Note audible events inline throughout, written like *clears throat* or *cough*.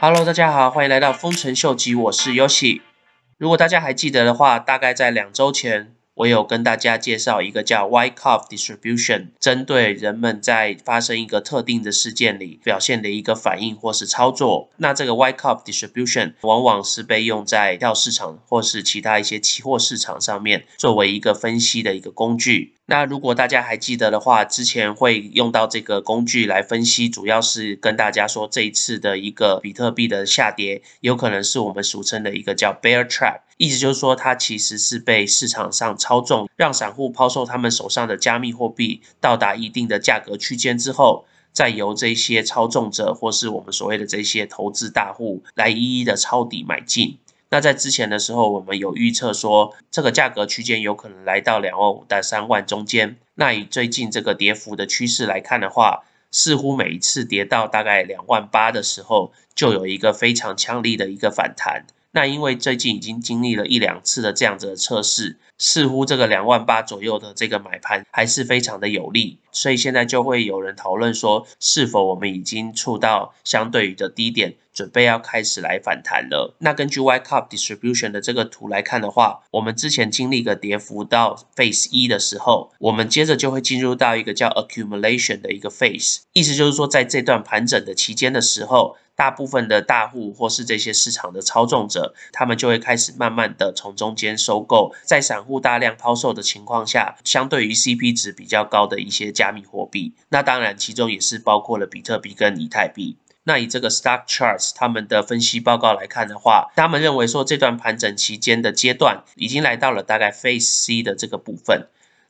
Hello，大家好，欢迎来到丰臣秀吉，我是 Yoshi。如果大家还记得的话，大概在两周前。我有跟大家介绍一个叫 White up Distribution，针对人们在发生一个特定的事件里表现的一个反应或是操作。那这个 White up Distribution 往往是被用在票市场或是其他一些期货市场上面，作为一个分析的一个工具。那如果大家还记得的话，之前会用到这个工具来分析，主要是跟大家说这一次的一个比特币的下跌，有可能是我们俗称的一个叫 Bear Trap，意思就是说它其实是被市场上操纵，让散户抛售他们手上的加密货币，到达一定的价格区间之后，再由这些操纵者或是我们所谓的这些投资大户来一一的抄底买进。那在之前的时候，我们有预测说，这个价格区间有可能来到两万五到三万中间。那以最近这个跌幅的趋势来看的话，似乎每一次跌到大概两万八的时候，就有一个非常强力的一个反弹。那因为最近已经经历了一两次的这样子的测试，似乎这个两万八左右的这个买盘还是非常的有利。所以现在就会有人讨论说，是否我们已经触到相对于的低点，准备要开始来反弹了。那根据 Y Cup Distribution 的这个图来看的话，我们之前经历个跌幅到 Phase 一的时候，我们接着就会进入到一个叫 Accumulation 的一个 Phase，意思就是说，在这段盘整的期间的时候，大部分的大户或是这些市场的操纵者，他们就会开始慢慢的从中间收购，在散户大量抛售的情况下，相对于 CP 值比较高的一些。加密货币，那当然其中也是包括了比特币跟以太币。那以这个 Stock Charts 他们的分析报告来看的话，他们认为说这段盘整期间的阶段已经来到了大概 Phase C 的这个部分。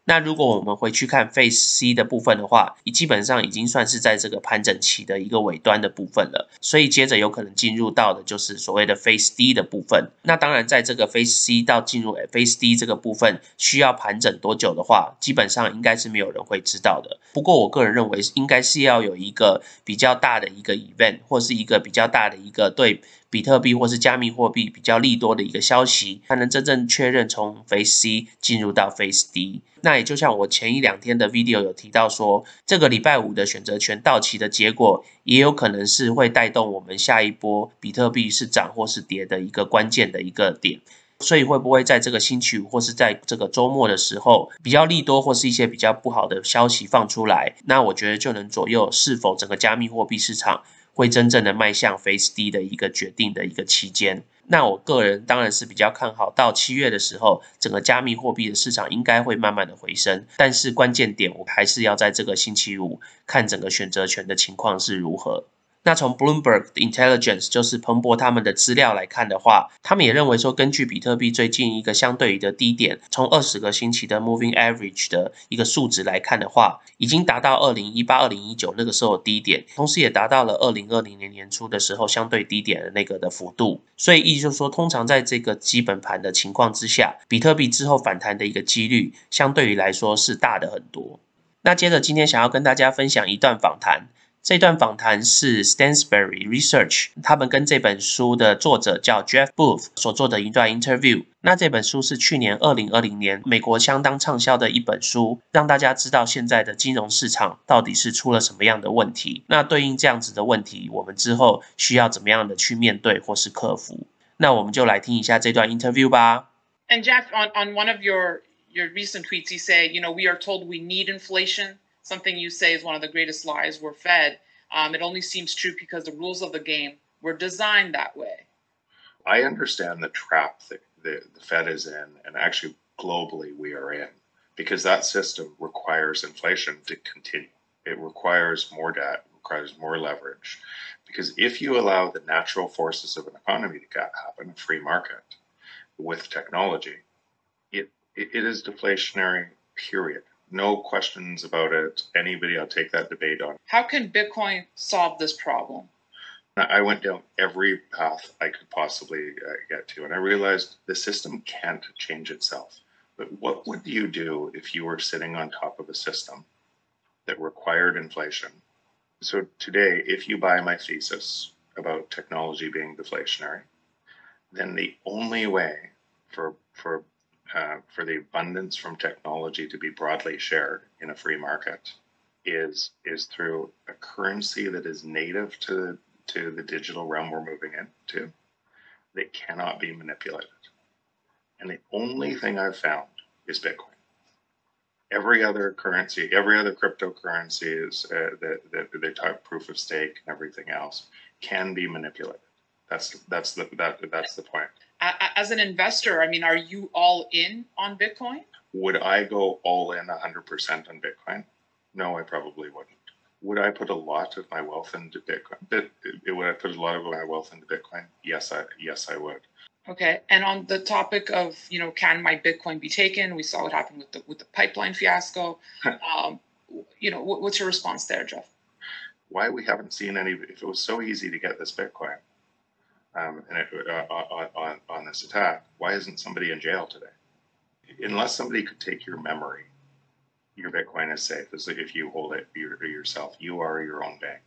那如果我们回去看 Phase C 的部分的话，你基本上已经算是在这个盘整期的一个尾端的部分了，所以接着有可能进入到的就是所谓的 Phase D 的部分。那当然，在这个 Phase C 到进入 Phase D 这个部分需要盘整多久的话，基本上应该是没有人会知道的。不过我个人认为，应该是要有一个比较大的一个 event，或是一个比较大的一个对。比特币或是加密货币比较利多的一个消息，才能真正确认从 Phase C 进入到 Phase D。那也就像我前一两天的 video 有提到说，这个礼拜五的选择权到期的结果，也有可能是会带动我们下一波比特币是涨或是跌的一个关键的一个点。所以会不会在这个星期五或是在这个周末的时候，比较利多或是一些比较不好的消息放出来，那我觉得就能左右是否整个加密货币市场。会真正的迈向 Face D 的一个决定的一个期间，那我个人当然是比较看好，到七月的时候，整个加密货币的市场应该会慢慢的回升，但是关键点我还是要在这个星期五看整个选择权的情况是如何。那从 Bloomberg Intelligence 就是彭博他们的资料来看的话，他们也认为说，根据比特币最近一个相对于的低点，从二十个星期的 Moving Average 的一个数值来看的话，已经达到二零一八、二零一九那个时候低点，同时也达到了二零二零年年初的时候相对低点的那个的幅度。所以意思就是说，通常在这个基本盘的情况之下，比特币之后反弹的一个几率，相对于来说是大的很多。那接着今天想要跟大家分享一段访谈。这段访谈是 Stansberry Research 他们跟这本书的作者叫 Jeff Booth 所做的一段 interview。那这本书是去年二零二零年美国相当畅销的一本书，让大家知道现在的金融市场到底是出了什么样的问题。那对应这样子的问题，我们之后需要怎么样的去面对或是克服？那我们就来听一下这段 interview 吧。And Jeff, on on one of your your recent tweets, you say, you know, we are told we need inflation. Something you say is one of the greatest lies we're fed. Um, it only seems true because the rules of the game were designed that way. I understand the trap that the, the Fed is in, and actually globally we are in, because that system requires inflation to continue. It requires more debt, requires more leverage. Because if you allow the natural forces of an economy to happen, a free market, with technology, it, it is deflationary, period no questions about it. Anybody, I'll take that debate on. How can Bitcoin solve this problem? I went down every path I could possibly uh, get to, and I realized the system can't change itself. But what would you do if you were sitting on top of a system that required inflation? So today, if you buy my thesis about technology being deflationary, then the only way for for uh, for the abundance from technology to be broadly shared in a free market is is through a currency that is native to to the digital realm we're moving into that cannot be manipulated. And the only thing I've found is Bitcoin. Every other currency, every other cryptocurrency is uh, that, that they talk proof of stake and everything else can be manipulated. That's that's the that that's the point. As an investor, I mean, are you all in on Bitcoin? Would I go all in 100% on Bitcoin? No, I probably wouldn't. Would I put a lot of my wealth into Bitcoin? Bit, would I put a lot of my wealth into Bitcoin? Yes, I yes I would. Okay, and on the topic of you know, can my Bitcoin be taken? We saw what happened with the with the pipeline fiasco. *laughs* um, you know, what, what's your response there, Jeff? Why we haven't seen any? If it was so easy to get this Bitcoin, um, and it, uh, on, on on this attack, why isn't somebody in jail today? Unless somebody could take your memory your Bitcoin is safe if you hold it yourself. You are your own bank.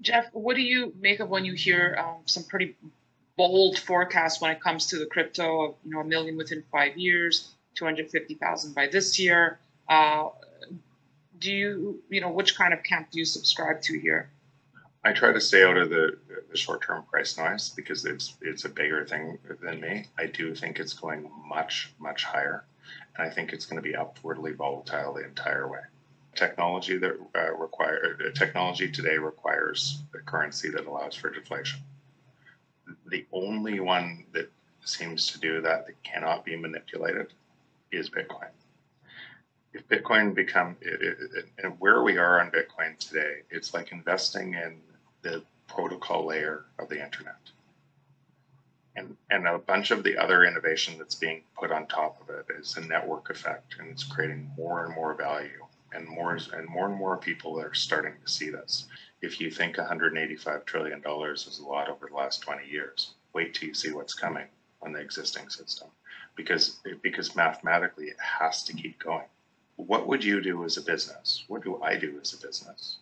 Jeff, what do you make of when you hear um, some pretty bold forecasts when it comes to the crypto of you know a million within five years, two hundred fifty thousand by this year? Uh, do you you know which kind of camp do you subscribe to here? I try to stay out of the, the short-term price noise because it's it's a bigger thing than me. I do think it's going much much higher and I think it's going to be upwardly volatile the entire way. Technology that uh, require uh, technology today requires a currency that allows for deflation. The only one that seems to do that that cannot be manipulated is Bitcoin. If Bitcoin become it, it, it, and where we are on Bitcoin today, it's like investing in the protocol layer of the internet. And and a bunch of the other innovation that's being put on top of it is a network effect and it's creating more and more value and more and more and more people are starting to see this. If you think 185 trillion dollars is a lot over the last 20 years wait till you see what's coming on the existing system because because mathematically it has to keep going. What would you do as a business? What do i do as a business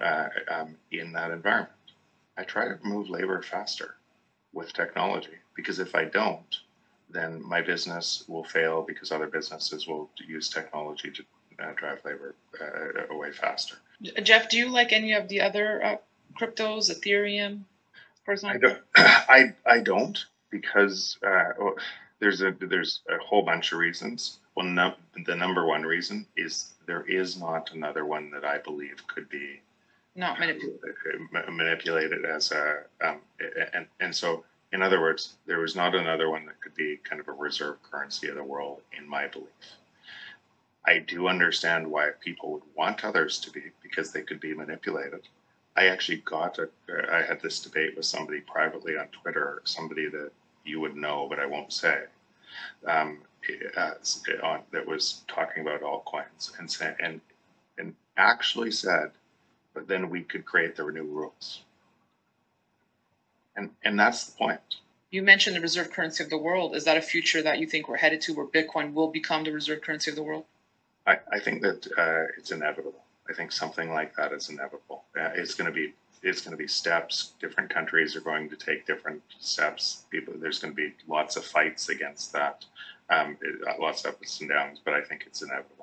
uh, um, in that environment i try to move labor faster with technology because if I don't, then my business will fail because other businesses will use technology to uh, drive labor uh, away faster. Jeff, do you like any of the other uh, cryptos, Ethereum, for example? I don't, *clears throat* I, I don't because uh, well, there's a there's a whole bunch of reasons. Well, no, the number one reason is there is not another one that I believe could be not manipulated. manipulated as a um, and and so in other words, there was not another one that could be kind of a reserve currency of the world, in my belief. I do understand why people would want others to be because they could be manipulated. I actually got a, I had this debate with somebody privately on Twitter, somebody that you would know, but I won't say, um, uh, that was talking about altcoins and, and, and actually said but then we could create the new rules. And, and that's the point. You mentioned the reserve currency of the world. Is that a future that you think we're headed to where Bitcoin will become the reserve currency of the world? I, I think that uh, it's inevitable. I think something like that is inevitable. Uh, it's going to be it's going to be steps. Different countries are going to take different steps. People, there's going to be lots of fights against that, um, it, lots of ups and downs. But I think it's inevitable.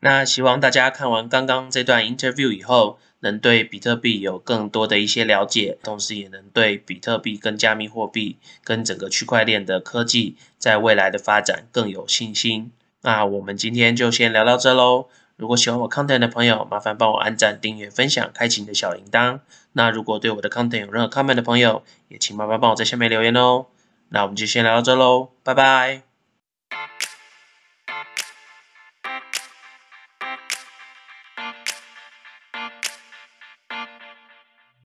那希望大家看完刚刚这段 interview 以后，能对比特币有更多的一些了解，同时也能对比特币跟加密货币跟整个区块链的科技在未来的发展更有信心。那我们今天就先聊到这喽。如果喜欢我 content 的朋友，麻烦帮我按赞、订阅、分享、开启你的小铃铛。那如果对我的 content 有任何 comment 的朋友，也请麻烦帮我在下面留言哦。那我们就先聊到这喽，拜拜。